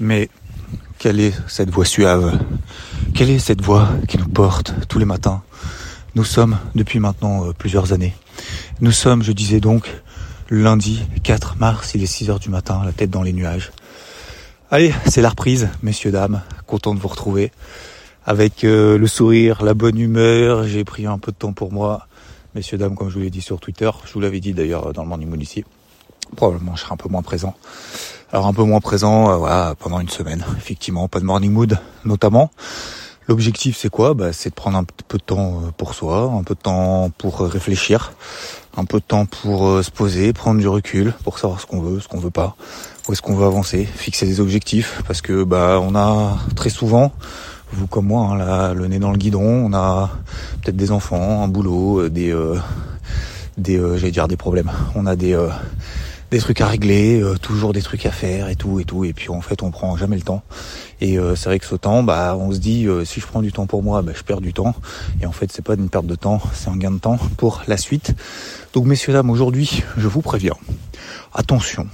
Mais quelle est cette voix suave? Quelle est cette voix qui nous porte tous les matins? Nous sommes, depuis maintenant euh, plusieurs années, nous sommes, je disais donc, lundi 4 mars, il est 6 heures du matin, la tête dans les nuages. Allez, c'est la reprise, messieurs, dames, content de vous retrouver. Avec euh, le sourire, la bonne humeur, j'ai pris un peu de temps pour moi. Messieurs, dames, comme je vous l'ai dit sur Twitter, je vous l'avais dit d'ailleurs dans le Morning ici, probablement je serai un peu moins présent. Alors un peu moins présent, euh, voilà, pendant une semaine, effectivement, pas de Morning Mood notamment. L'objectif c'est quoi? Bah, C'est de prendre un peu de temps euh, pour soi, un peu de temps pour réfléchir, un peu de temps pour se poser, prendre du recul, pour savoir ce qu'on veut, ce qu'on veut pas, où est-ce qu'on veut avancer, fixer des objectifs, parce que bah on a très souvent, vous comme moi, hein, le nez dans le guidon, on a peut-être des enfants, un boulot, euh, des, euh, des, euh, j'allais dire des problèmes. On a des, des trucs à régler, toujours des trucs à faire et tout et tout, et puis en fait on prend jamais le temps. Et c'est vrai que ce temps, bah on se dit si je prends du temps pour moi, bah, je perds du temps. Et en fait c'est pas une perte de temps, c'est un gain de temps pour la suite. Donc messieurs dames, aujourd'hui je vous préviens, attention,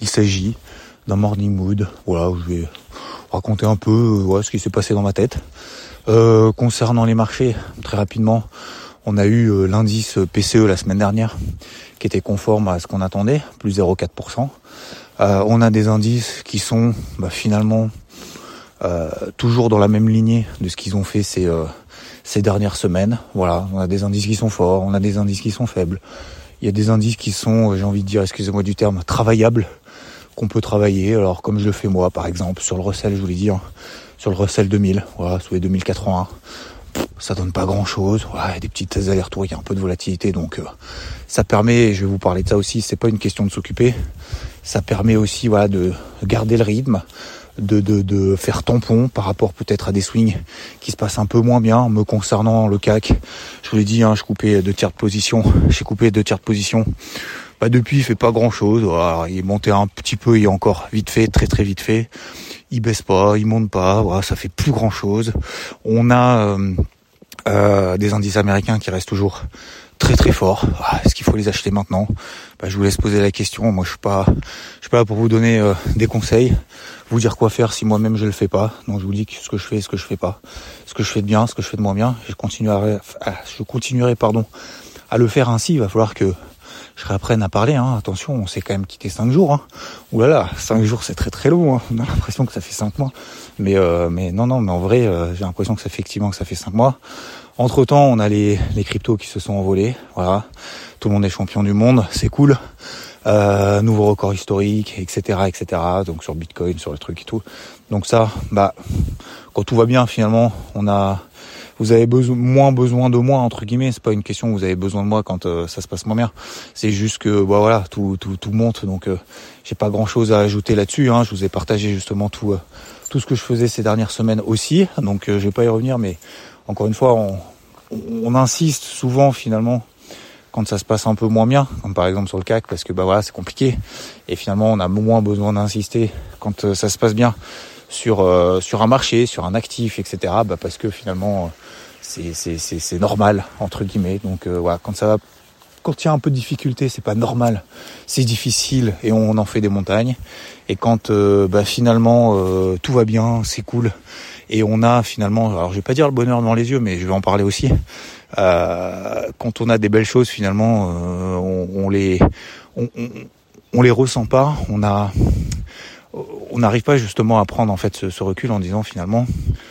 il s'agit d'un morning mood. Voilà, où je vais raconter un peu euh, ce qui s'est passé dans ma tête. Euh, concernant les marchés, très rapidement, on a eu euh, l'indice PCE la semaine dernière qui était conforme à ce qu'on attendait, plus 0,4%. on a des indices qui sont bah, finalement toujours dans la même lignée de ce qu'ils ont fait ces, dernières semaines. Voilà, on a des indices qui sont forts, on a des indices qui sont faibles. Il y a des indices qui sont, j'ai envie de dire, excusez-moi du terme, travaillables qu'on peut travailler. Alors comme je le fais moi par exemple sur le Russell, je voulais dire, sur le Russell 2000, voilà, sous les 2081. Ça donne pas grand chose, des petites allers-retours, il y a un peu de volatilité, donc euh, ça permet, je vais vous parler de ça aussi, c'est pas une question de s'occuper, ça permet aussi voilà, de garder le rythme, de faire tampon par rapport peut-être à des swings qui se passent un peu moins bien. Me concernant le CAC, je vous l'ai dit, hein, je coupais deux tiers de position, j'ai coupé deux tiers de position bah depuis, il fait pas grand chose. il est monté un petit peu, il est encore vite fait, très très vite fait. Il baisse pas, il monte pas. Voilà, ça fait plus grand chose. On a euh, euh, des indices américains qui restent toujours très très forts. Ah, est-ce qu'il faut les acheter maintenant? Bah, Je vous laisse poser la question. Moi, je suis pas, je suis pas là pour vous donner euh, des conseils, vous dire quoi faire si moi-même je le fais pas. Donc, je vous dis ce que je fais, ce que je fais pas, ce que je fais de bien, ce que je fais de moins bien. Je continuerai, je continuerai pardon, à le faire ainsi. Il va falloir que je réapprenne à parler. Hein. Attention, on s'est quand même quitté 5 jours. Hein. Ouh 5 jours c'est très très long. Hein. On a l'impression que ça fait 5 mois. Mais euh, mais non non, mais en vrai, euh, j'ai l'impression que ça effectivement que ça fait 5 mois. Entre temps, on a les, les cryptos qui se sont envolés. Voilà, tout le monde est champion du monde, c'est cool. Euh, nouveau record historique, etc., etc. Donc sur Bitcoin, sur le truc et tout. Donc ça, bah, quand tout va bien, finalement, on a vous avez besoin, moins besoin de moi entre guillemets. C'est pas une question vous avez besoin de moi quand euh, ça se passe moins bien. C'est juste que bah, voilà, tout, tout, tout monte, donc euh, j'ai pas grand chose à ajouter là-dessus. Hein. Je vous ai partagé justement tout, euh, tout ce que je faisais ces dernières semaines aussi, donc je vais pas y revenir. Mais encore une fois, on, on insiste souvent finalement quand ça se passe un peu moins bien, comme par exemple sur le CAC, parce que bah voilà, c'est compliqué. Et finalement, on a moins besoin d'insister quand ça se passe bien sur sur un marché, sur un actif, etc. Bah parce que finalement, c'est normal entre guillemets. Donc euh, voilà, quand ça il y a un peu de difficulté, c'est pas normal, c'est difficile et on en fait des montagnes. Et quand euh, bah, finalement euh, tout va bien, c'est cool et on a finalement, alors je vais pas dire le bonheur devant les yeux, mais je vais en parler aussi. quand on a des belles choses, finalement, on, les on, on, les ressent pas. On a on n'arrive pas justement à prendre en fait ce, recul en disant finalement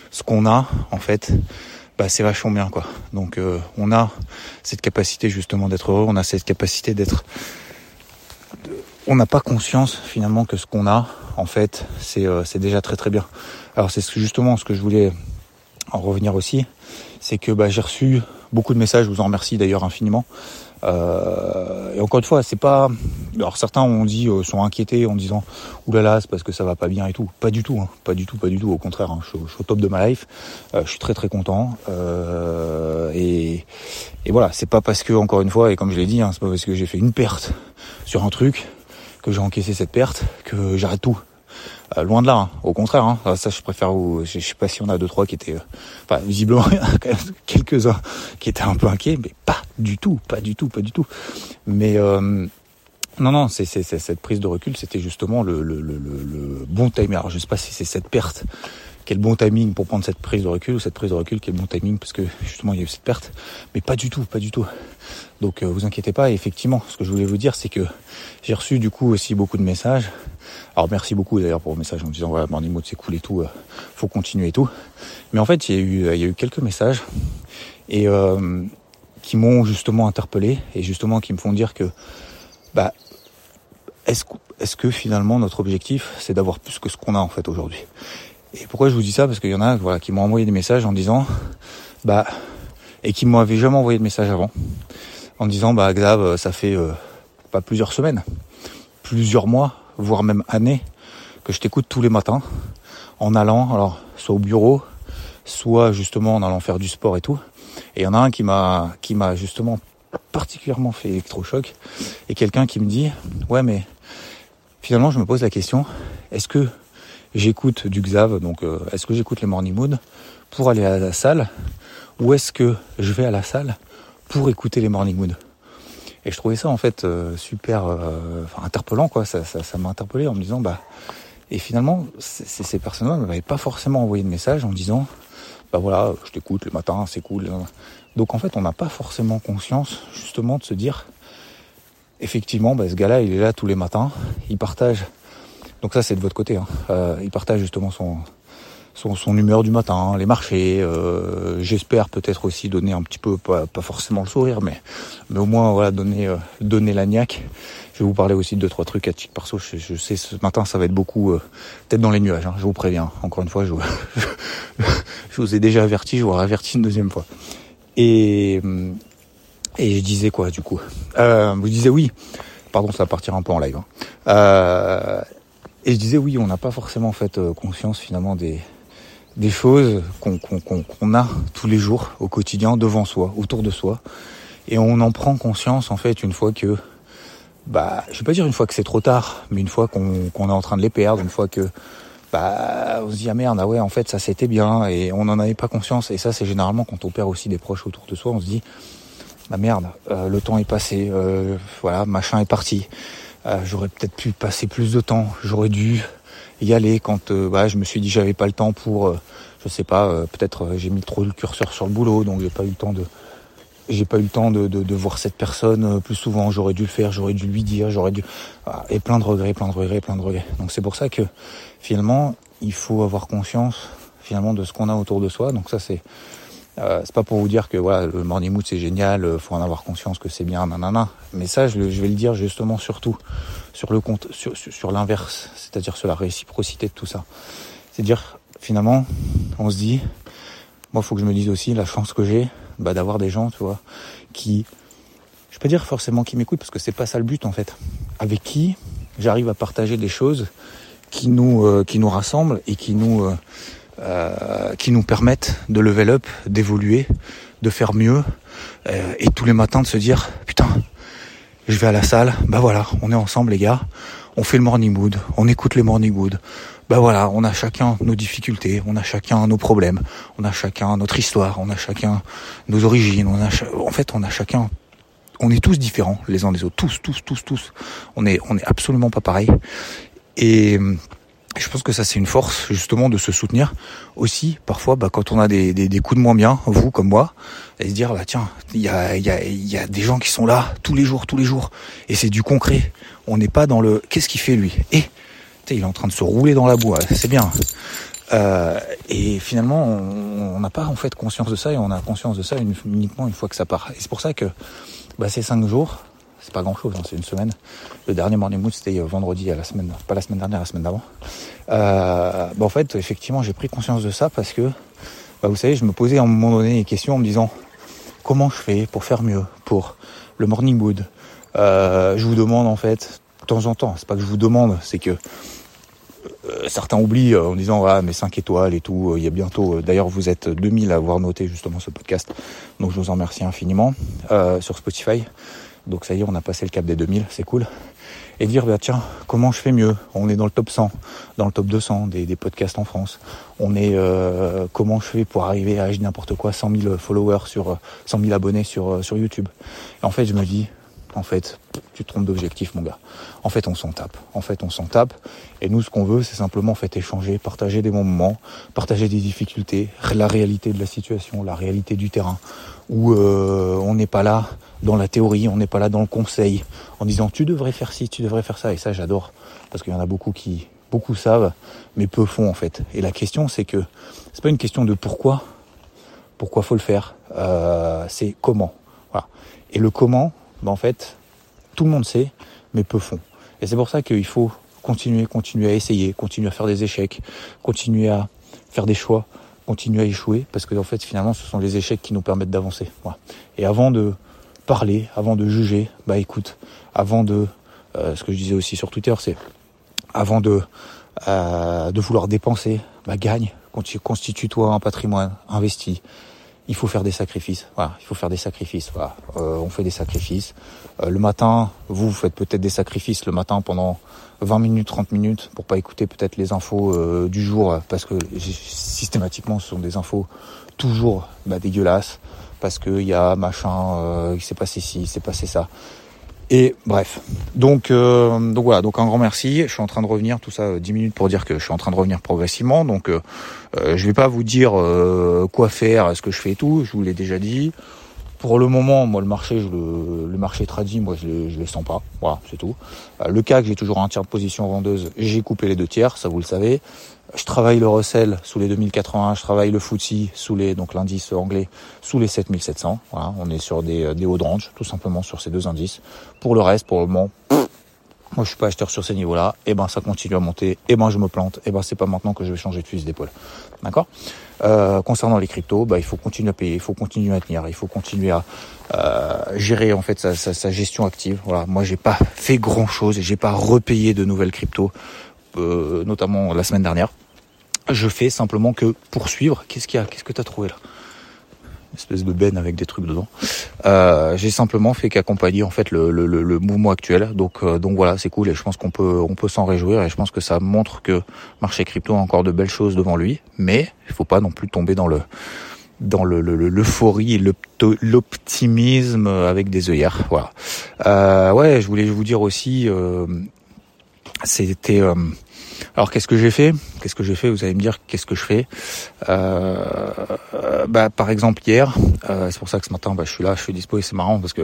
ce qu'on a en fait bah, c'est vachement bien quoi. Donc euh, on a cette capacité justement d'être heureux, on a cette capacité d'être on n'a pas conscience finalement que ce qu'on a en fait c'est euh, déjà très très bien. Alors c'est justement ce que je voulais en revenir aussi, c'est que bah, j'ai reçu beaucoup de messages, je vous en remercie d'ailleurs infiniment, Euh, et encore une fois, c'est pas. Alors certains ont dit, euh, sont inquiétés en disant, oulala, c'est parce que ça va pas bien et tout. Pas du tout, hein. pas du tout, pas du tout. Au contraire, hein. je, suis au top de ma life. Euh, je suis très très content. et, et voilà, c'est pas parce que encore une fois, et comme je l'ai dit, hein, c'est pas parce que j'ai fait une perte sur un truc que j'ai encaissé cette perte que j'arrête tout. Euh, loin de là, hein. au contraire. Hein. ça, je préfère. Je, sais pas si on a deux trois qui étaient, euh, enfin visiblement quelques uns qui étaient un peu inquiets, mais pas du tout, pas du tout, pas du tout. Mais euh, non, non, c'est cette prise de recul, c'était justement le, le, le, le, bon timing. Alors je sais pas si c'est cette perte, quel bon timing pour prendre cette prise de recul ou cette prise de recul quel bon timing parce que justement il y a eu cette perte, mais pas du tout, pas du tout. Donc vous inquiétez pas. effectivement, ce que je voulais vous dire, c'est que j'ai reçu du coup aussi beaucoup de messages alors merci beaucoup d'ailleurs pour vos messages en me disant voilà Morning Mood c'est cool et tout, euh, faut continuer et tout. Mais en fait il y a eu, il y a eu quelques messages et euh, qui m'ont justement interpellé et justement qui me font dire que bah est-ce est que finalement notre objectif c'est d'avoir plus que ce qu'on a en fait aujourd'hui? Et pourquoi je vous dis ça? Parce qu'il y en a voilà, qui m'ont envoyé des messages en disant bah et qui m'avaient jamais envoyé de message avant. En disant bah Xav ça fait euh, pas plusieurs semaines, plusieurs mois voire même années, que je t'écoute tous les matins en allant, alors soit au bureau, soit justement en allant faire du sport et tout. Et il y en a un qui m'a qui m'a justement particulièrement fait électrochoc. Et quelqu'un qui me dit ouais mais finalement je me pose la question est-ce que j'écoute du Xav donc euh, est-ce que j'écoute les morning mood pour aller à la salle ou est-ce que je vais à la salle pour écouter les morning mood? Et je trouvais ça en fait euh, super euh, interpellant quoi. Ça, ça, ça m'a interpellé en me disant bah et finalement ces personnes-là ne m'avaient pas forcément envoyé de message en disant bah voilà je t'écoute le matin c'est cool. Donc en fait on n'a pas forcément conscience justement de se dire effectivement bah, ce gars-là il est là tous les matins, il partage. Donc ça c'est de votre côté. Hein. Euh, il partage justement son son, son, humeur du matin, les marchés. Euh, J'espère peut-être aussi donner un petit peu, pas, pas, forcément le sourire, mais, mais au moins voilà donner euh, donner la niaque. Je vais vous parler aussi de deux trois trucs à titre perso. Je, je sais ce matin ça va être beaucoup euh, peut-être dans les nuages. Hein, je vous préviens. Encore une fois, je, je vous ai déjà averti, je vous averti une deuxième fois. Et et je disais quoi du coup? Euh, Vous disiez oui. Pardon, ça va partir un peu en live. Hein. Euh, et je disais oui, on n'a pas forcément fait euh, conscience finalement des des choses qu'on a tous les jours au quotidien devant soi, autour de soi. Et on en prend conscience en fait une fois que, bah, je vais pas dire une fois que c'est trop tard, mais une fois qu'on est en train de les perdre, une fois que, bah, on se dit ah merde, ah ouais, en fait ça c'était bien et on n'en avait pas conscience. Et ça c'est généralement quand on perd aussi des proches autour de soi, on se dit bah merde, euh, le temps est passé, euh, voilà, machin est parti. Euh, j'aurais peut-être pu passer plus de temps, j'aurais dû y aller quand euh, bah, je me suis dit j'avais pas le temps pour, euh, je sais pas, euh, peut-être j'ai mis trop le curseur sur le boulot, donc j'ai pas eu le temps de, j'ai pas eu le temps de, de, de voir cette personne plus souvent. J'aurais dû le faire, j'aurais dû lui dire, j'aurais dû, et plein de regrets, plein de regrets, plein de regrets. Donc c'est pour ça que finalement il faut avoir conscience finalement de ce qu'on a autour de soi. Donc ça c'est euh, c'est pas pour vous dire que voilà le morning mood c'est génial, euh, faut en avoir conscience que c'est bien, nanana. Mais ça, je, je, vais le dire justement surtout sur le compte, sur, sur, l'inverse, c'est-à-dire sur la réciprocité de tout ça. C'est à dire finalement, on se dit, moi, faut que je me dise aussi la chance que j'ai, bah, d'avoir des gens, tu vois, qui, je peux dire forcément qui m'écoutent parce que c'est pas ça le but en fait. Avec qui j'arrive à partager des choses qui nous, euh, qui nous rassemblent et qui nous euh, euh, qui nous permettent de level up, d'évoluer, de faire mieux, euh, et tous les matins de se dire putain, je vais à la salle, bah voilà, on est ensemble les gars, on fait le morning mood, on écoute les morning mood, bah voilà, on a chacun nos difficultés, on a chacun nos problèmes, on a chacun notre histoire, on a chacun nos origines, on a en fait on a chacun on est tous différents les uns des autres, tous, tous, tous, tous. On est, on est absolument pas pareil. Et je pense que ça c'est une force justement de se soutenir aussi parfois bah, quand on a des, coups de moins bien, vous comme moi, et se dire bah tiens il y a, y, a, y a des gens qui sont là tous les jours, tous les jours, et c'est du concret. On n'est pas dans le qu'est-ce qu'il fait lui? Et il est en train de se rouler dans la boue, c'est bien. Euh, et finalement on n'a pas en fait conscience de ça et on a conscience de ça uniquement une fois que ça part. Et c'est pour ça que bah, ces cinq jours, c'est pas grand chose, hein, c'est une semaine. Le dernier morning mood c'était euh, vendredi à la semaine, pas la semaine dernière, la semaine d'avant. Euh, bah en fait, effectivement, j'ai pris conscience de ça parce que, bah vous savez, je me posais à un moment donné des questions en me disant, comment je fais pour faire mieux pour le morning wood. Euh, je vous demande en fait de temps en temps, c'est pas que je vous demande, c'est que euh, certains oublient en disant ah mais 5 étoiles et tout, il y a bientôt d'ailleurs vous êtes 2000 à avoir noté justement ce podcast. Donc je vous en remercie infiniment sur Spotify. Donc ça y est, on a passé le cap des 2000, c'est cool. Et dire bah tiens comment je fais mieux? On est dans le top 100 dans le top 200 des, podcasts en France. On est euh, comment je fais pour arriver à n'importe quoi 100 000 followers sur 100 000 abonnés sur euh, sur YouTube? Et en fait je me dis en fait, tu te trompes d'objectif, mon gars. En fait, on s'en tape. En fait, on s'en tape. Et nous, ce qu'on veut, c'est simplement en fait échanger, partager des bons moments, partager des difficultés, la réalité de la situation, la réalité du terrain, où euh, on n'est pas là dans la théorie, on n'est pas là dans le conseil, en disant tu devrais faire ci, tu devrais faire ça. Et ça, j'adore, parce qu'il y en a beaucoup qui, beaucoup savent, mais peu font en fait. Et la question, c'est que c'est pas une question de pourquoi, pourquoi faut le faire, euh, c'est comment. Voilà. Et le comment, ben en fait, tout le monde sait, mais peu font. Et c'est pour ça qu'il faut continuer, continuer à essayer, continuer à faire des échecs, continuer à faire des choix, continuer à échouer, parce que en fait, finalement, ce sont les échecs qui nous permettent d'avancer. Et avant de parler, avant de juger, bah écoute, avant de, euh, ce que je disais aussi sur Twitter, c'est avant de euh, de vouloir dépenser, bah gagne, constitue-toi un patrimoine, investis, il faut faire des sacrifices. Voilà, il faut faire des sacrifices. Voilà. Euh, on fait des sacrifices. Euh, le matin, vous, faites peut-être des sacrifices le matin pendant 20 minutes, 30 minutes pour pas écouter peut-être les infos euh, du jour parce que systématiquement ce sont des infos toujours bah, dégueulasses parce qu'il y a machin, il s'est passé ci, il s'est passé ça. Et bref, donc euh, donc voilà, donc un grand merci. Je suis en train de revenir, tout ça 10 euh, minutes pour dire que je suis en train de revenir progressivement. Donc euh, euh je vais pas vous dire quoi faire, ce que je fais et tout. Je vous l'ai déjà dit. Pour le moment, moi le marché, je le, le marché tradit, moi je le, je le sens pas. Voilà, c'est tout. le CAC, j'ai toujours un tiers de position vendeuse. J'ai coupé les deux tiers, ça vous le savez. Je travaille le Russell sous les 2080, je travaille le FTSE sous les donc l'indice anglais sous les 7700. Voilà, on est sur des, des hauts de tout simplement sur ces deux indices. Pour le reste, pour le moment, moi je suis pas acheteur sur ces niveaux-là. Et eh ben ça continue à monter. Et eh ben je me plante. Et eh ben c'est pas maintenant que je vais changer de fusil d'épaule. D'accord? Euh, Concernant les cryptos, bah il faut continuer à payer, il faut continuer à tenir, il faut continuer à euh, gérer en fait sa, sa, sa, gestion active. Voilà, moi j'ai pas fait grand chose j'ai pas repayé de nouvelles cryptos, euh, notamment la semaine dernière. Je fais simplement que poursuivre. Qu'est-ce qu'il y a? Qu'est-ce que tu as trouvé là? Espèce de benne avec des trucs dedans. Euh, j'ai simplement fait qu'accompagner en fait le, le, le, mouvement actuel. Donc euh, donc voilà, c'est cool et je pense qu'on peut on peut s'en réjouir et je pense que ça montre que marché crypto a encore de belles choses devant lui, mais il faut pas non plus tomber dans le dans le l'euphorie et l'optimisme avec des œillères. Voilà. Euh, ouais, je voulais vous dire aussi, c'était alors qu'est-ce que j'ai fait? Qu'est-ce que j'ai fait? Vous allez me dire qu'est-ce que je fais? Euh, bah, Par exemple hier, euh, c'est pour ça que ce matin bah, je suis là, je suis dispo et c'est marrant parce que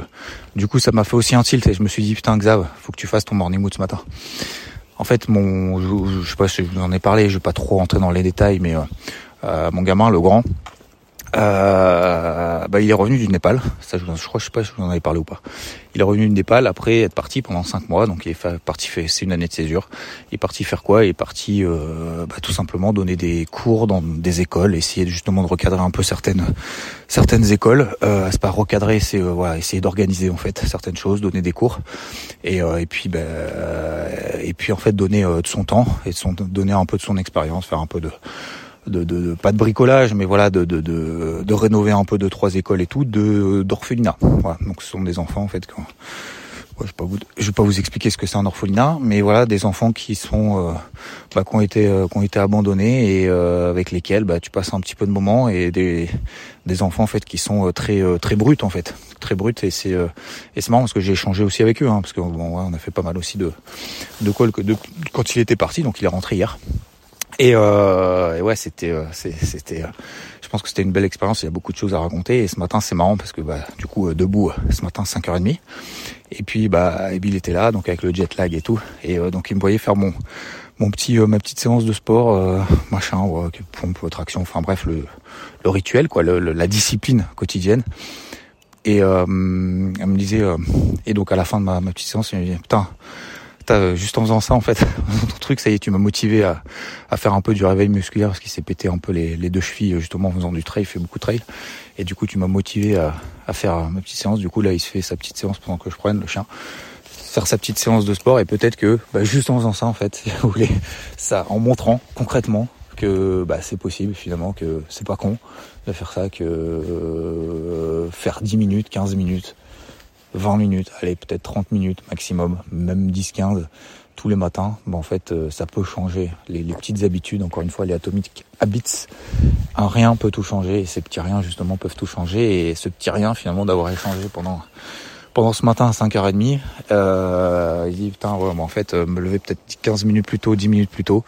du coup ça m'a fait aussi un tilt et je me suis dit putain Xav, faut que tu fasses ton morning mood ce matin. En fait mon, je, je sais pas si je vous en ai parlé, je vais pas trop rentrer dans les détails, mais euh, euh mon gamin, le grand, euh, bah, il est revenu du Népal. Ça, je, crois, je sais pas si vous en avez parlé ou pas. Il est revenu du Népal après être parti pendant cinq mois. Donc, il est parti c'est une année de césure. Il est parti faire quoi? Il est parti, euh, bah, tout simplement donner des cours dans des écoles, essayer justement de recadrer un peu certaines certaines écoles. Euh, c'est pas recadrer, c'est euh, voilà, essayer d'organiser en fait certaines choses, donner des cours, et, euh, et puis bah, et puis en fait donner de son temps et de son, donner un peu de son expérience, faire un peu de de, de, pas de bricolage, mais voilà, de, de, de, de rénover un peu deux trois écoles et tout, de d'orphelinat. Voilà, donc ce sont des enfants en fait. Je vais pas vous, je vais pas vous expliquer ce que c'est un orphelinat, mais voilà, des enfants qui sont, euh, bah, qui ont été, euh, qui ont été abandonnés et euh, avec lesquels bah, tu passes un petit peu de moments et des, des enfants en fait qui sont très, très bruts en fait, très bruts et c'est, et c'est marrant parce que j'ai échangé aussi avec eux, hein, parce que bon, on a fait pas mal aussi de, de, de quand il était parti, donc il est rentré hier. Et, euh, et ouais, c'était, euh, c'était, euh, je pense que c'était une belle expérience. Il y a beaucoup de choses à raconter. Et ce matin, c'est marrant parce que bah, du coup, euh, debout, ce matin, 5h30. Et puis, bah, Bill était là, donc avec le jet lag et tout. Et donc, il me voyait faire mon, mon petit, ma petite séance de sport, machin, ouais, pompe, traction. Enfin bref, le, le rituel, quoi, le, la discipline quotidienne. Et elle me disait, et donc à la fin de ma, petite séance, il me dit, putain juste en faisant ça, en fait, ton truc, ça y est, tu m'as motivé à, faire un peu du réveil musculaire parce qu'il s'est pété un peu les, les, deux chevilles justement en faisant du trail, il fait beaucoup de trail. Et du coup, tu m'as motivé à, faire ma petite séance. Du coup, là, il se fait sa petite séance pendant que je prenne le chien, faire sa petite séance de sport. Et peut-être que, bah, juste en faisant ça, en fait, ça, en montrant concrètement que bah, c'est possible finalement, que c'est pas con de faire ça, que euh, faire 10 minutes, 15 minutes, 20 minutes, allez peut-être 30 minutes maximum, même 10-15 tous les matins, ben en fait euh, ça peut changer. Les, petites habitudes, encore une fois, les atomiques habits, un rien peut tout changer et ces petits riens justement peuvent tout changer et ce petit rien finalement d'avoir échangé pendant pendant ce matin à 5h30, euh, il dit putain ouais, en fait euh, me lever peut-être 15 minutes plus tôt, 10 minutes plus tôt,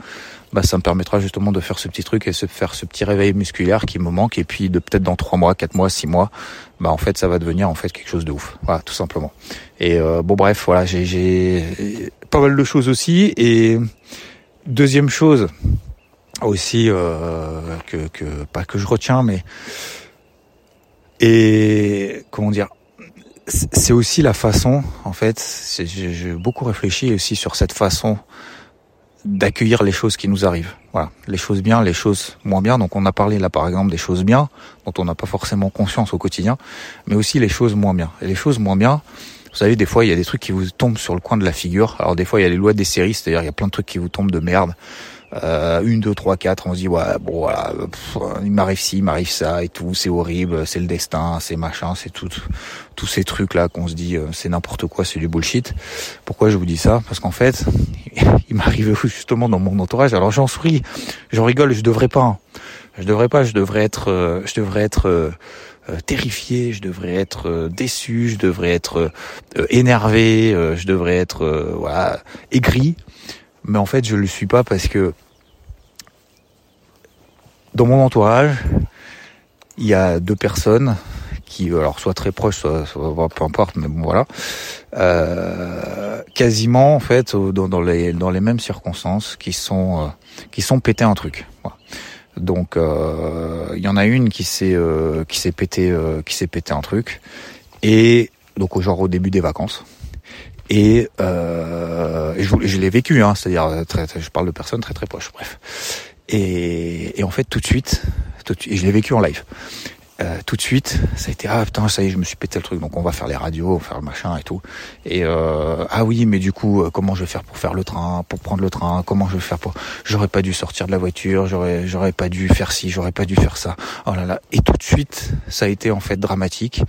bah ça me permettra justement de faire ce petit truc et de faire ce petit réveil musculaire qui me manque et puis de peut-être dans 3 mois, 4 mois, 6 mois, bah en fait ça va devenir en fait quelque chose de ouf. Voilà, tout simplement. Et euh, bon bref, voilà, j'ai pas mal de choses aussi et deuxième chose aussi euh, que, que pas que je retiens mais et comment dire c'est aussi la façon, en fait, j'ai beaucoup réfléchi aussi sur cette façon d'accueillir les choses qui nous arrivent. Voilà, les choses bien, les choses moins bien. Donc on a parlé là par exemple des choses bien dont on n'a pas forcément conscience au quotidien, mais aussi les choses moins bien. Et les choses moins bien, vous savez, des fois il y a des trucs qui vous tombent sur le coin de la figure. Alors des fois il y a les lois des séries, c'est-à-dire il y a plein de trucs qui vous tombent de merde. Euh, une, deux, trois, quatre, on se dit ouais bon voilà, il m'arrive ci, il m'arrive ça et tout, c'est horrible, c'est le destin, c'est machin, c'est tout, tous ces trucs là qu'on se dit euh, c'est n'importe quoi, c'est du bullshit. Pourquoi je vous dis ça? Parce qu'en fait, il m'arrive justement dans mon entourage. Alors j'en souris, j'en rigole, je devrais pas, hein. je devrais pas, je devrais être, euh, je devrais être euh, terrifié, je devrais être déçu, je devrais être énervé, je devrais être voilà aigri mais en fait je le suis pas parce que dans mon entourage, il y a deux personnes qui, alors soit très proches, soit, peu importe, mais bon voilà, euh, quasiment en fait dans, les mêmes circonstances, qui sont euh, qui sont pété un truc. Donc euh, il y en a une qui s'est qui s'est pété qui s'est pété un truc et donc genre au début des vacances. Et, euh, je, je l'ai vécu, hein, c'est-à-dire, euh, très, je parle de personnes très très proches, bref. Et, et en fait, tout de suite, tout de et je l'ai vécu en live. Euh, tout de suite, ça a été ah putain ça y est je me suis pété le truc donc on va faire les radios, on va faire le machin et tout. Et euh, ah oui mais du coup euh, comment je vais faire pour faire le train, pour prendre le train, comment je vais faire pour j'aurais pas dû sortir de la voiture, j'aurais j'aurais pas dû faire ci, j'aurais pas dû faire ça. Oh là là et tout de suite ça a été en fait dramatique.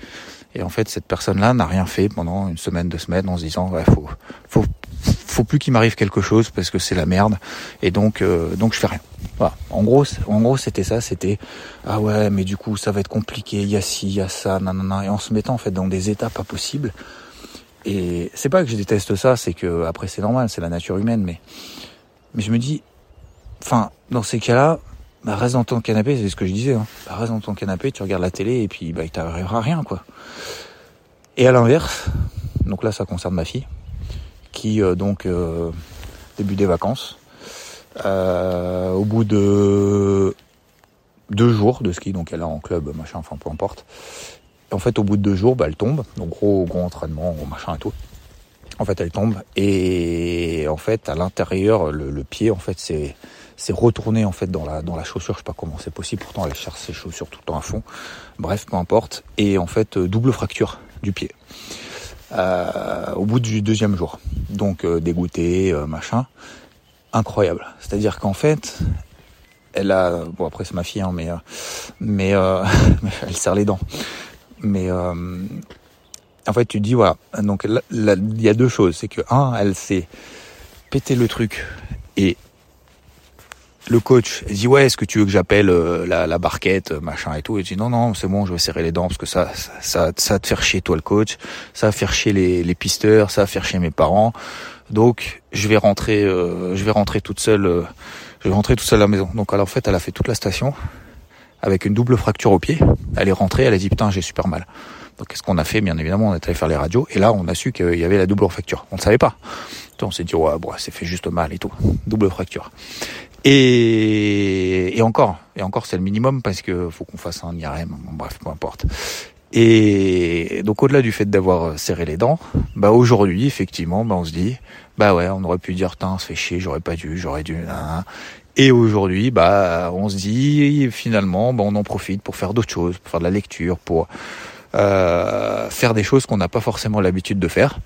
Et en fait, cette personne-là n'a rien fait pendant une semaine, deux semaines, en se disant, ouais, faut, faut, faut plus qu'il m'arrive quelque chose parce que c'est la merde. Et donc, euh, donc je fais rien. Voilà. En gros, en gros, c'était ça. C'était, ah ouais, mais du coup, ça va être compliqué. Il y a ci, il y a ça, nanana. Et en se mettant en fait dans des états pas possibles. Et c'est pas que je déteste ça, c'est que après c'est normal, c'est la nature humaine. Mais, mais je me dis, enfin, dans ces cas-là, bah reste dans ton canapé, c'est ce que je disais. Hein. Bah reste dans ton canapé, tu regardes la télé et puis bah il t'arrivera rien quoi. Et à l'inverse, donc là ça concerne ma fille, qui euh, donc euh, début des vacances, euh, au bout de deux jours de ski, donc elle est en club, machin, enfin peu importe. en fait au bout de deux jours, bah, elle tombe, donc gros gros entraînement, gros machin et tout. En fait elle tombe et en fait à l'intérieur le, le pied en fait c'est c'est retourné en fait dans la dans la chaussure. Je sais pas comment c'est possible. Pourtant, elle cherche ses chaussures tout le temps à fond. Bref, peu importe. Et en fait, euh, double fracture du pied. Euh, au bout du deuxième jour. Donc euh, dégoûté, machin. Incroyable. C'est-à-dire qu'en fait, elle a bon après c'est ma fille hein, mais mais elle serre les dents. Mais en fait, tu te dis voilà. Donc il y a deux choses. C'est que un, elle s'est pété le truc et le coach dit ouais est-ce que tu veux que j'appelle euh, la, barquette euh, machin et tout? Et dit non non c'est bon je vais serrer les dents parce que ça ça ça, va te faire chier toi le coach. Ça va faire chier les, les pisteurs ça va faire chier mes parents. Donc je vais rentrer euh, je vais rentrer toute seule je vais rentrer toute seule à la maison. Donc alors en fait elle a fait toute la station avec une double fracture au pied. Elle est rentrée elle a dit putain j'ai super mal. Donc qu'est-ce qu'on a fait? Bien évidemment, on est allé faire les radios et là on a su qu'il y avait la double fracture. On ne savait pas. On s'est dit ouais, bon, c'est fait juste mal et tout, double fracture. Et, et encore, et encore c'est le minimum parce que faut qu'on fasse un IRM, bref, peu importe. Et donc au-delà du fait d'avoir serré les dents, bah aujourd'hui effectivement, bah on se dit, bah ouais, on aurait pu dire, tiens, se fait chier, j'aurais pas dû, j'aurais dû. Et aujourd'hui, bah on se dit finalement, bah, on en profite pour faire d'autres choses, pour faire de la lecture, pour euh, faire des choses qu'on n'a pas forcément l'habitude de faire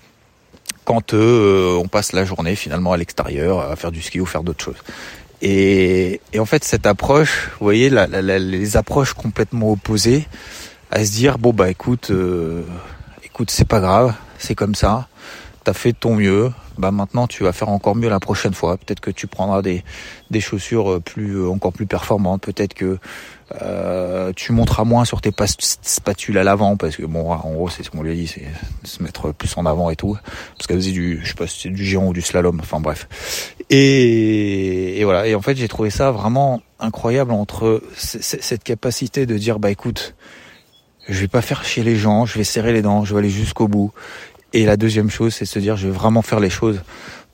quand euh, on passe la journée finalement à l'extérieur à faire du ski ou faire d'autres choses. Et, et, en fait, cette approche, vous voyez, la, la, les approches complètement opposées, à se dire bon bah écoute, euh, écoute, c'est pas grave, c'est comme ça, t'as fait ton mieux, bah maintenant tu vas faire encore mieux la prochaine fois. Peut-être que tu prendras des, des chaussures plus encore plus performantes. Peut-être que euh, tu monteras moins sur tes spatules à l'avant parce que bon en gros c'est ce qu'on lui a dit c'est se mettre plus en avant et tout. Parce qu'elle faisait du je sais pas si du géant ou du slalom enfin bref. Et, et voilà. Et en fait j'ai trouvé ça vraiment incroyable entre cette capacité de dire bah écoute je vais pas faire chier les gens je vais serrer les dents je vais aller jusqu'au bout. Et la deuxième chose, c'est de se dire, je vais vraiment faire les choses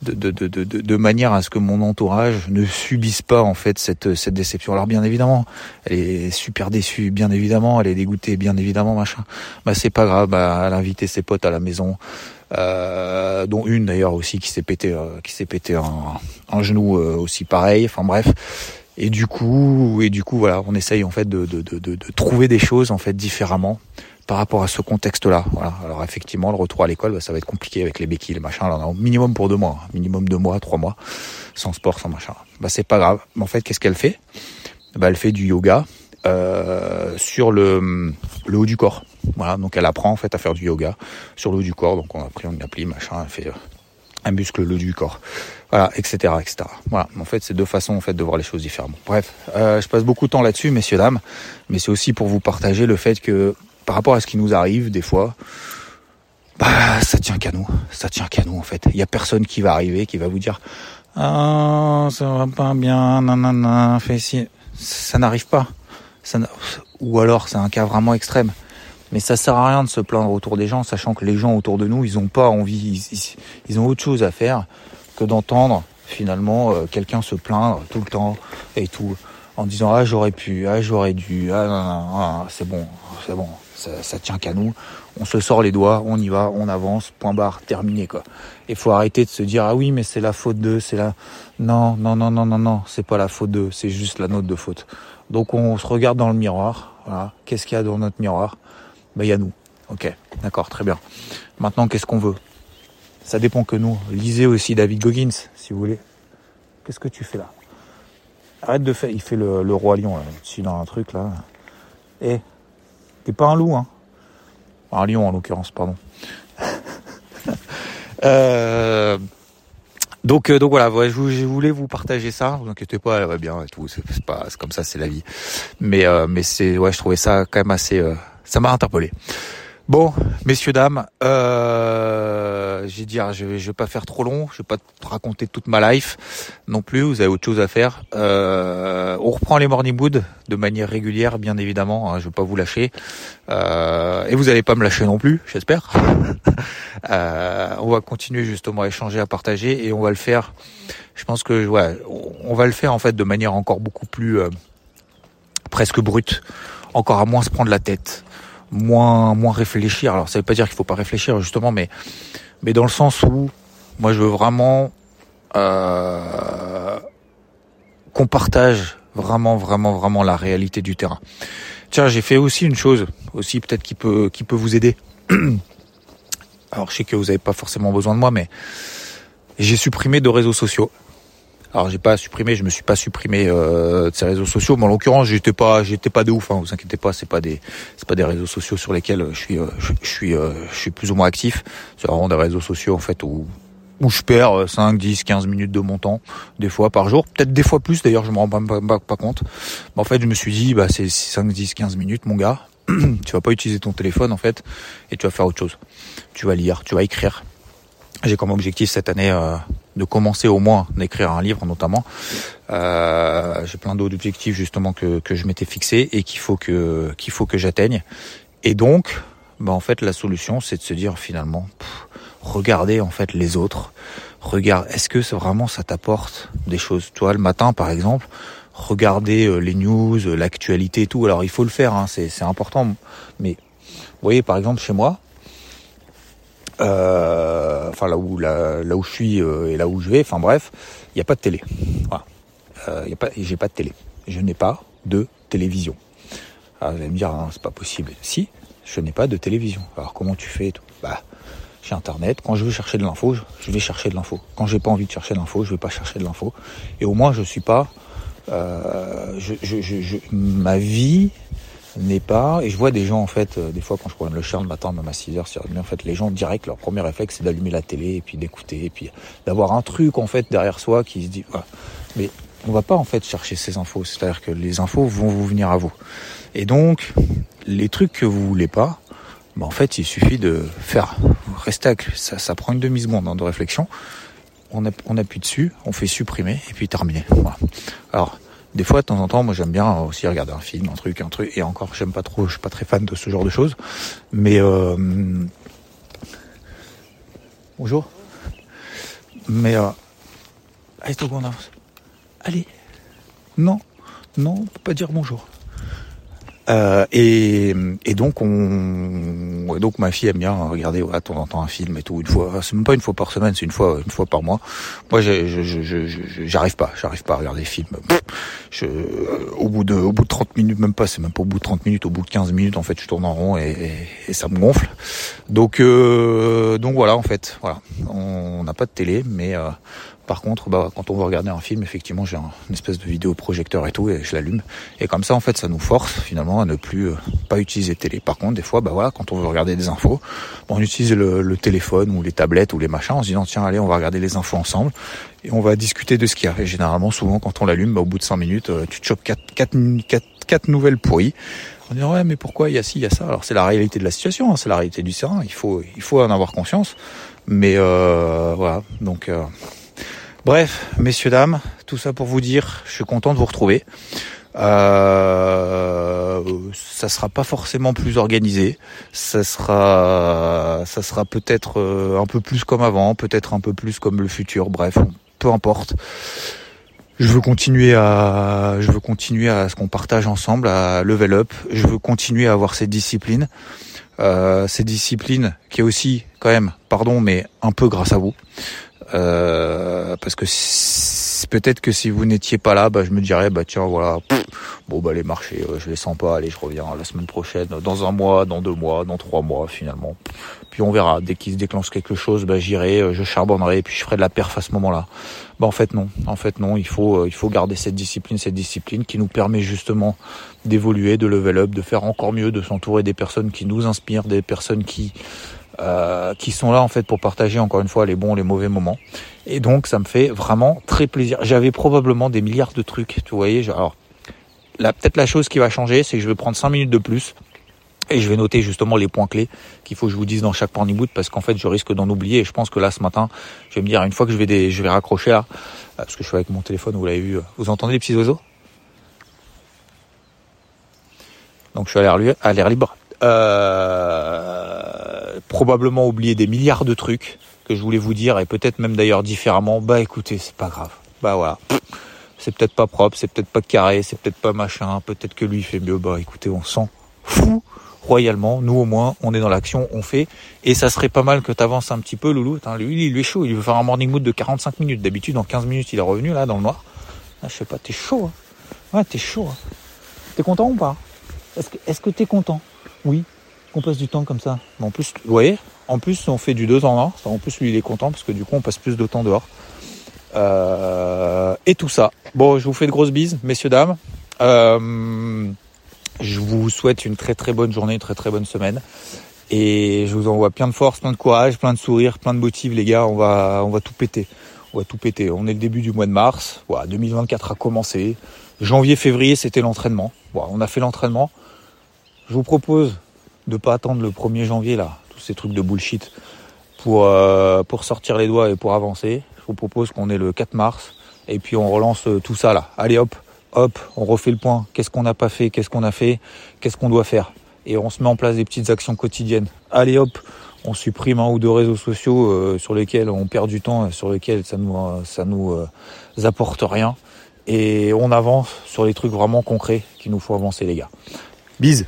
de, de, de, de, manière à ce que mon entourage ne subisse pas en fait cette, cette déception. Alors bien évidemment, elle est super déçue, bien évidemment, elle est dégoûtée, bien évidemment, machin. Bah c'est pas grave, bah, elle a invité ses potes à la maison, euh, dont une d'ailleurs aussi qui s'est pété, euh, qui s'est pété un, un genou euh, aussi pareil. Enfin bref. Et du coup, et du coup, voilà, on essaye en fait de, de, de, de trouver des choses en fait différemment par rapport à ce contexte-là. Voilà. Alors effectivement, le retour à l'école, bah, ça va être compliqué avec les béquilles, le machin. Là, on a au minimum pour deux mois, hein. minimum deux mois, trois mois, sans sport, sans machin. Bah c'est pas grave. Mais en fait, qu'est-ce qu'elle fait? Bah elle fait du yoga euh, sur le, le haut du corps. Voilà. Donc elle apprend en fait à faire du yoga sur le haut du corps. Donc on a pris une appli, machin. Elle fait euh, un muscle le haut du corps. Voilà, etc., etc. Voilà. En fait, c'est deux façons en fait de voir les choses différemment. Bref, euh, je passe beaucoup de temps là-dessus, messieurs dames, mais c'est aussi pour vous partager le fait que par rapport à ce qui nous arrive des fois, bah ça tient qu'à nous, ça tient qu'à nous en fait. Il y a personne qui va arriver, qui va vous dire ah ça va pas bien, nanana, fais si, ça n'arrive pas. Ou alors c'est un cas vraiment extrême. Mais ça sert à rien de se plaindre autour des gens, sachant que les gens autour de nous, ils ont pas envie, ils, ont autre chose à faire que d'entendre finalement euh, quelqu'un se plaindre tout le temps et tout en disant ah j'aurais pu, ah j'aurais dû, ah, ah c'est bon, c'est bon, ça, tient qu'à nous. On se sort les doigts, on y va, on avance, point barre, terminé quoi. Il faut arrêter de se dire ah oui mais c'est la faute d'eux, c'est la non non non non non non, c'est pas la faute d'eux, c'est juste la note de faute. Donc on se regarde dans le miroir, voilà. Qu'est-ce qu'il y a dans notre miroir? Ben il y a nous. Ok, d'accord, très bien. Maintenant qu'est-ce qu'on veut? Ça dépend que nous. Lisez aussi David Goggins si vous voulez. Qu'est-ce que tu fais là? Arrête de faire. Il fait le, roi lion là, dessus dans un truc là. Eh, T'es pas un loup, hein Un lion en l'occurrence, pardon. euh, donc, euh, donc voilà, je, voulais vous partager ça. Vous inquiétez pas, elle va bien et tout. C'est pas, comme ça, c'est la vie. Mais, euh, mais c'est, ouais, je trouvais ça quand même assez. Euh, ça m'a interpellé. Bon, messieurs, dames, euh, j'ai dit, je, vais, je vais pas faire trop long, je vais pas te raconter toute ma life non plus, vous avez autre chose à faire. Euh, on reprend les morning wood de manière régulière, bien évidemment, hein, je vais pas vous lâcher. Euh, et vous allez pas me lâcher non plus, j'espère. euh, on va continuer justement à échanger, à partager, et on va le faire, je pense que, ouais, on va le faire en fait de manière encore beaucoup plus presque brute, encore à moins se prendre la tête moins moins réfléchir. Alors ça veut pas dire qu'il faut pas réfléchir justement, mais mais dans le sens où moi je veux vraiment euh, qu'on partage vraiment vraiment vraiment la réalité du terrain. Tiens, j'ai fait aussi une chose aussi peut-être qui peut qui peut vous aider. Alors je sais que vous n'avez pas forcément besoin de moi, mais j'ai supprimé deux réseaux sociaux. Alors j'ai pas supprimé, je me suis pas supprimé euh, de ces réseaux sociaux, mais en l'occurrence j'étais pas, j'étais pas de ouf. Hein, vous inquiétez pas, c'est pas des, c'est pas des réseaux sociaux sur lesquels je suis, euh, je, suis, euh, je suis plus ou moins actif. C'est vraiment des réseaux sociaux en fait où où je perds 5, 10, 15 minutes de mon temps, des fois par jour, peut-être des fois plus d'ailleurs, je me rends pas, pas, pas compte. Mais en fait, je me suis dit, bah c'est 5, 10, 15 minutes, mon gars. tu vas pas utiliser ton téléphone en fait, et tu vas faire autre chose. Tu vas lire, tu vas écrire. J'ai comme objectif cette année euh, de commencer au moins d'écrire un livre notamment. Euh, j'ai plein d'autres objectifs justement que, que je m'étais fixé et qu'il faut que qu'il faut que j'atteigne. Et donc, bah en fait la solution c'est de se dire finalement, regardez en fait les autres. Regarde, est-ce que vraiment ça t'apporte des choses? Toi le matin par exemple, regardez euh, les news, l'actualité et tout. Alors il faut le faire, hein, c'est important, mais voyez, par exemple, chez moi, euh, là où là, là, où je suis euh, et là où je vais, enfin bref, il n'y a pas de télé. Voilà. Euh, y a pas, j'ai pas de télé. Je n'ai pas de télévision. Alors, vous allez me dire, hein, c'est pas possible. Si, je n'ai pas de télévision. Alors comment tu fais tout? Bah, j'ai internet. Quand je veux chercher de l'info, je vais chercher de l'info. Quand j'ai pas envie de chercher de l'info, je vais pas chercher de l'info. Et au moins, je suis pas. Euh, je, je, je, ma vie n'est pas. Et je vois des gens en fait, euh, des fois quand je promène le chien le matin, même à 6 heures, en fait les gens direct leur premier réflexe c'est d'allumer la télé et puis d'écouter et puis d'avoir un truc en fait derrière soi qui se dit. Voilà. Mais on va pas en fait chercher ces infos. C'est-à-dire que les infos vont vous venir à vous. Et donc les trucs que vous voulez pas, bah en fait il suffit de faire rester avec ça, ça prend une demi seconde hein, de réflexion. On, appuie dessus, on fait supprimer et puis terminé. Voilà. Alors des fois, de temps en temps, moi j'aime bien aussi regarder un film, un truc, un truc. Et encore, j'aime pas trop, je suis pas très fan de ce genre de choses. Mais euh... bonjour. Mais euh... allez, Allez. Non, non, on peut pas dire bonjour. Euh, et, et, donc on, donc ma fille aime bien regarder ouais, de temps un film et tout une fois. C'est même pas une fois par semaine, c'est une fois une fois par mois. Moi, j'arrive pas, j'arrive pas à regarder des films. Je, au bout de au bout de 30 minutes, même pas, c'est même pas au bout de 30 minutes, au bout de 15 minutes, en fait, je tourne en rond et, et, ça me gonfle. Donc euh, donc voilà, en fait, voilà, on n'a pas de télé, mais euh, par contre, bah, quand on veut regarder un film, effectivement, j'ai un, une espèce de vidéoprojecteur et tout, et je l'allume. Et comme ça, en fait, ça nous force finalement à ne plus euh, pas utiliser télé. Par contre, des fois, bah voilà, quand on veut regarder des infos, on utilise le, téléphone ou les tablettes ou les machins en se disant tiens, allez, on va regarder les infos ensemble et on va discuter de ce qu'il y a. Et généralement, souvent, quand on l'allume, bah, au bout de 5 minutes, euh, tu te chopes 4, quatre, quatre, quatre nouvelles pourries en disant ouais mais pourquoi il y a ci, il y a ça? Alors c'est la réalité de la situation, hein, c'est la réalité du terrain. Il faut il faut en avoir conscience. Mais euh, voilà donc. Euh, Bref, messieurs, dames, tout ça pour vous dire, je suis content de vous retrouver. Euh, ça sera pas forcément plus organisé, ça sera, ça sera peut-être euh, un peu plus comme avant, peut-être un peu plus comme le futur. Bref, peu importe. Je veux continuer à, je veux continuer à ce qu'on partage ensemble, à level up. Je veux continuer à avoir cette discipline, euh, cette discipline qui est aussi quand même, pardon, mais un peu grâce à vous. Euh, parce que peut-être que si vous n'étiez pas là, bah, je me dirais, bah tiens, voilà, bon bah les marchés, euh, je les sens pas, allez, je reviens la semaine prochaine, dans un mois, dans deux mois, dans trois mois finalement. Puis on verra. Dès qu'il se déclenche quelque chose, bah j'irai, euh, je charbonnerai, puis je ferai de la perf à ce moment-là. Bah en fait non, en fait non, il faut il faut garder cette discipline, cette discipline qui nous permet justement d'évoluer, de level up, de faire encore mieux, de s'entourer des personnes qui nous inspirent, des personnes qui euh, qui sont là en fait pour partager encore une fois les bons, les mauvais moments. Et donc ça me fait vraiment très plaisir. J'avais probablement des milliards de trucs, tu voyez. Alors peut-être la chose qui va changer, c'est que je vais prendre 5 minutes de plus et je vais noter justement les points clés qu'il faut que je vous dise dans chaque boot parce qu'en fait je risque d'en oublier et je pense que là ce matin je vais me dire une fois que je vais des, je vais raccrocher là euh, parce que je suis avec mon téléphone vous l'avez vu vous entendez les petits oiseaux? Donc je suis à l'air libre euh, probablement oublié des milliards de trucs que je voulais vous dire et peut-être même d'ailleurs différemment. Bah écoutez, c'est pas grave. Bah voilà. C'est peut-être pas propre, c'est peut-être pas carré, c'est peut-être pas machin, peut-être que lui fait mieux. Bah écoutez, on s'en fout royalement. Nous au moins, on est dans l'action, on fait. Et ça serait pas mal que tu avances un petit peu, Loulou. lui, il est chaud. Il veut faire un morning mood de 45 minutes. D'habitude, en 15 minutes, il est revenu là dans le noir. Ah, je sais pas, t'es chaud. Hein. Ouais, t'es chaud. Hein. T'es content ou pas? Est-ce que t'es content? Oui, qu'on passe du temps comme ça. Mais en plus, vous voyez, en plus on fait du 2 en 1. En plus lui il est content parce que du coup on passe plus de temps dehors. Euh, et tout ça. Bon, je vous fais de grosses bises, messieurs, dames. Euh, je vous souhaite une très très bonne journée, une très très bonne semaine. Et je vous envoie plein de force, plein de courage, plein de sourires, plein de motifs, les gars. On va, on va tout péter. On va tout péter. On est le début du mois de mars. Voilà, 2024 a commencé. Janvier, février, c'était l'entraînement. Voilà, on a fait l'entraînement. Je vous propose de pas attendre le 1er janvier là, tous ces trucs de bullshit pour euh, pour sortir les doigts et pour avancer. Je vous propose qu'on est le 4 mars et puis on relance euh, tout ça là. Allez hop, hop, on refait le point. Qu'est-ce qu'on n'a pas fait, qu'est-ce qu'on a fait, qu'est-ce qu'on doit faire et on se met en place des petites actions quotidiennes. Allez hop, on supprime un ou deux réseaux sociaux euh, sur lesquels on perd du temps, sur lesquels ça nous ça nous apporte rien et on avance sur les trucs vraiment concrets qu'il nous faut avancer les gars. Bise